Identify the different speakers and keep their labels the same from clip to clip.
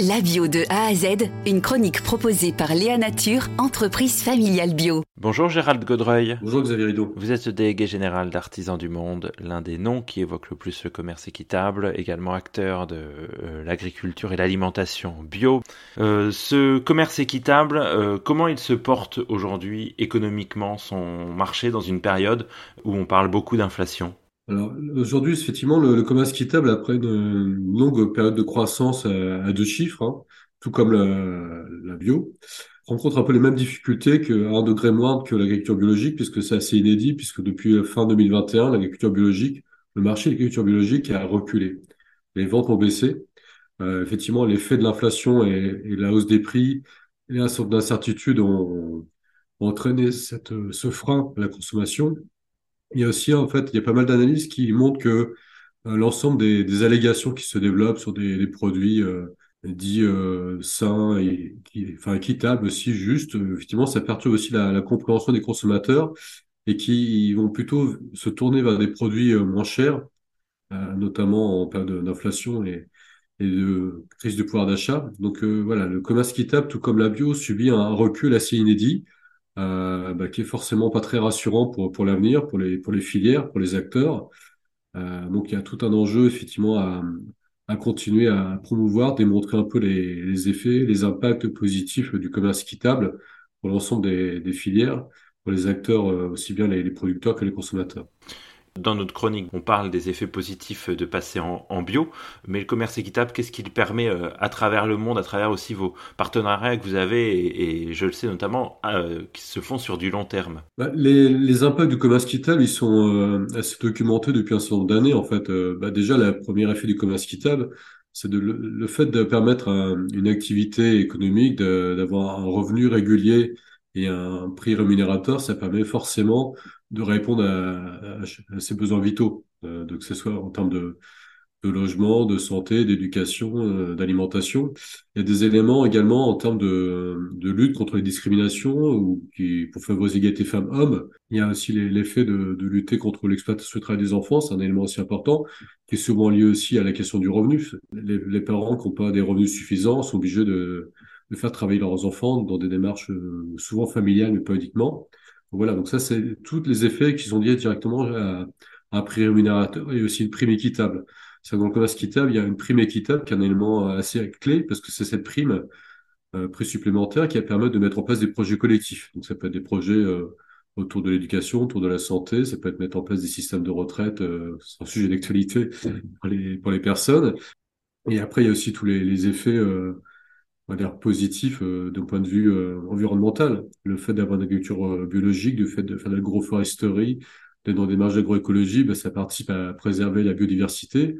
Speaker 1: La bio de A à Z, une chronique proposée par Léa Nature, entreprise familiale bio.
Speaker 2: Bonjour Gérald Godreuil.
Speaker 3: Bonjour Xavier Rideau.
Speaker 2: Vous êtes le délégué général d'Artisans du Monde, l'un des noms qui évoque le plus le commerce équitable, également acteur de euh, l'agriculture et l'alimentation bio. Euh, ce commerce équitable, euh, comment il se porte aujourd'hui économiquement son marché dans une période où on parle beaucoup d'inflation?
Speaker 3: Alors aujourd'hui, effectivement, le, commerce équitable, après une, longue période de croissance à, deux chiffres, hein, tout comme la, bio, rencontre un peu les mêmes difficultés qu'à un degré moindre que l'agriculture biologique, puisque c'est assez inédit, puisque depuis fin 2021, l'agriculture biologique, le marché de l'agriculture biologique a reculé. Les ventes ont baissé. Euh, effectivement, l'effet de l'inflation et, la hausse des prix et un sorte d'incertitude ont, ont entraîné cette, ce frein à la consommation il y a aussi, en fait, il y a pas mal d'analyses qui montrent que euh, l'ensemble des, allégations qui se développent sur des, produits euh, dits euh, sains et enfin, équitables aussi, juste, effectivement, ça perturbe aussi la, compréhension des consommateurs et qui vont plutôt se tourner vers des produits moins chers, notamment en période d'inflation et, et de crise du pouvoir d'achat. Donc voilà, le commerce équitable, tout comme la bio, subit un recul assez inédit euh, bah, qui est forcément pas très rassurant pour, pour l'avenir, pour les, pour les filières, pour les acteurs. Euh, donc il y a tout un enjeu effectivement à, à continuer à promouvoir, démontrer un peu les, les effets, les impacts positifs du commerce équitable pour l'ensemble des, des filières, pour les acteurs, euh, aussi bien les, les producteurs que les consommateurs.
Speaker 2: Dans notre chronique, on parle des effets positifs de passer en, bio, mais le commerce équitable, qu'est-ce qu'il permet euh, à travers le monde, à travers aussi vos partenariats que vous avez, et, je le sais notamment, euh, qui se font sur du long terme?
Speaker 3: Bah, les, impacts du commerce équitable, ils sont euh, assez documentés depuis un certain nombre d'années. En fait, bah, déjà, le premier effet du commerce équitable, c'est le, le, fait de permettre à une activité économique d'avoir un revenu régulier et un prix rémunérateur, ça permet forcément de répondre à, à, ses besoins vitaux, euh, que ce soit en termes de, de logement, de santé, d'éducation, euh, d'alimentation. Il y a des éléments également en termes de, de lutte contre les discriminations ou qui, pour favoriser l'égalité femmes-hommes. Il y a aussi l'effet de, de lutter contre l'exploitation du travail des enfants, c'est un élément aussi important qui est souvent lié aussi à la question du revenu. Les, les parents qui n'ont pas des revenus suffisants sont obligés de de faire travailler leurs enfants dans des démarches euh, souvent familiales, mais pas uniquement. voilà, donc ça, c'est tous les effets qui sont liés directement à, un prix rémunérateur et aussi une prime équitable. C'est dans le commerce équitable, il y a une prime équitable qui est un élément assez clé parce que c'est cette prime, euh, prix supplémentaire, qui permet de mettre en place des projets collectifs. Donc ça peut être des projets euh, autour de l'éducation, autour de la santé, ça peut être mettre en place des systèmes de retraite, euh, c'est un sujet d'actualité pour les, pour les personnes. Et après, il y a aussi tous les, les effets euh, on va dire, positif euh, d'un point de vue euh, environnemental. Le fait d'avoir une agriculture euh, biologique, le fait de faire de l'agroforesterie, d'être dans des marges d'agroécologie, ben, ça participe à préserver la biodiversité,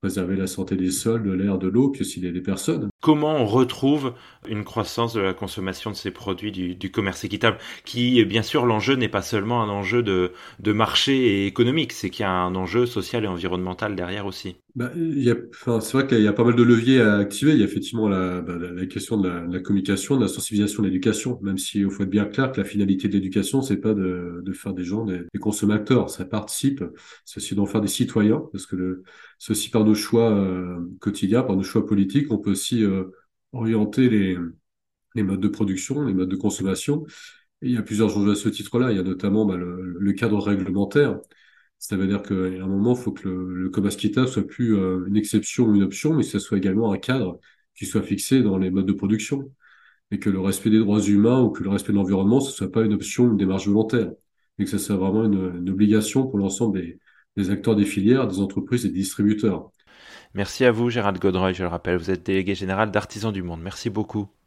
Speaker 3: préserver la santé des sols, de l'air, de l'eau, puis aussi des, personnes.
Speaker 2: Comment on retrouve une croissance de la consommation de ces produits du, commerce équitable Qui, bien sûr, l'enjeu n'est pas seulement un enjeu de, de marché et économique, c'est qu'il y a un enjeu social et environnemental derrière aussi.
Speaker 3: Bah, enfin, c'est vrai qu'il y a pas mal de leviers à activer. Il y a effectivement la, bah, la, question de la, communication, de la sensibilisation de l'éducation, même si il faut être bien clair que la finalité de l'éducation, c'est pas de, de, faire des gens des, consommateurs. Ça participe, c'est aussi d'en faire des citoyens, parce que le, aussi par nos choix euh, quotidiens, par nos choix politiques, on peut aussi euh, orienter les, les modes de production, les modes de consommation. Il y a plusieurs enjeux à ce titre-là. Il y a notamment bah, le, le cadre réglementaire. Ça veut dire qu'à un moment, il faut que le, le quittable soit plus euh, une exception ou une option, mais que ce soit également un cadre qui soit fixé dans les modes de production. Et que le respect des droits humains ou que le respect de l'environnement, ce soit pas une option ou une démarche volontaire. Et que ça soit vraiment une, une obligation pour l'ensemble des, des acteurs des filières, des entreprises et des distributeurs.
Speaker 2: Merci à vous, Gérald Godreuil. Je le rappelle, vous êtes délégué général d'Artisans du Monde. Merci beaucoup.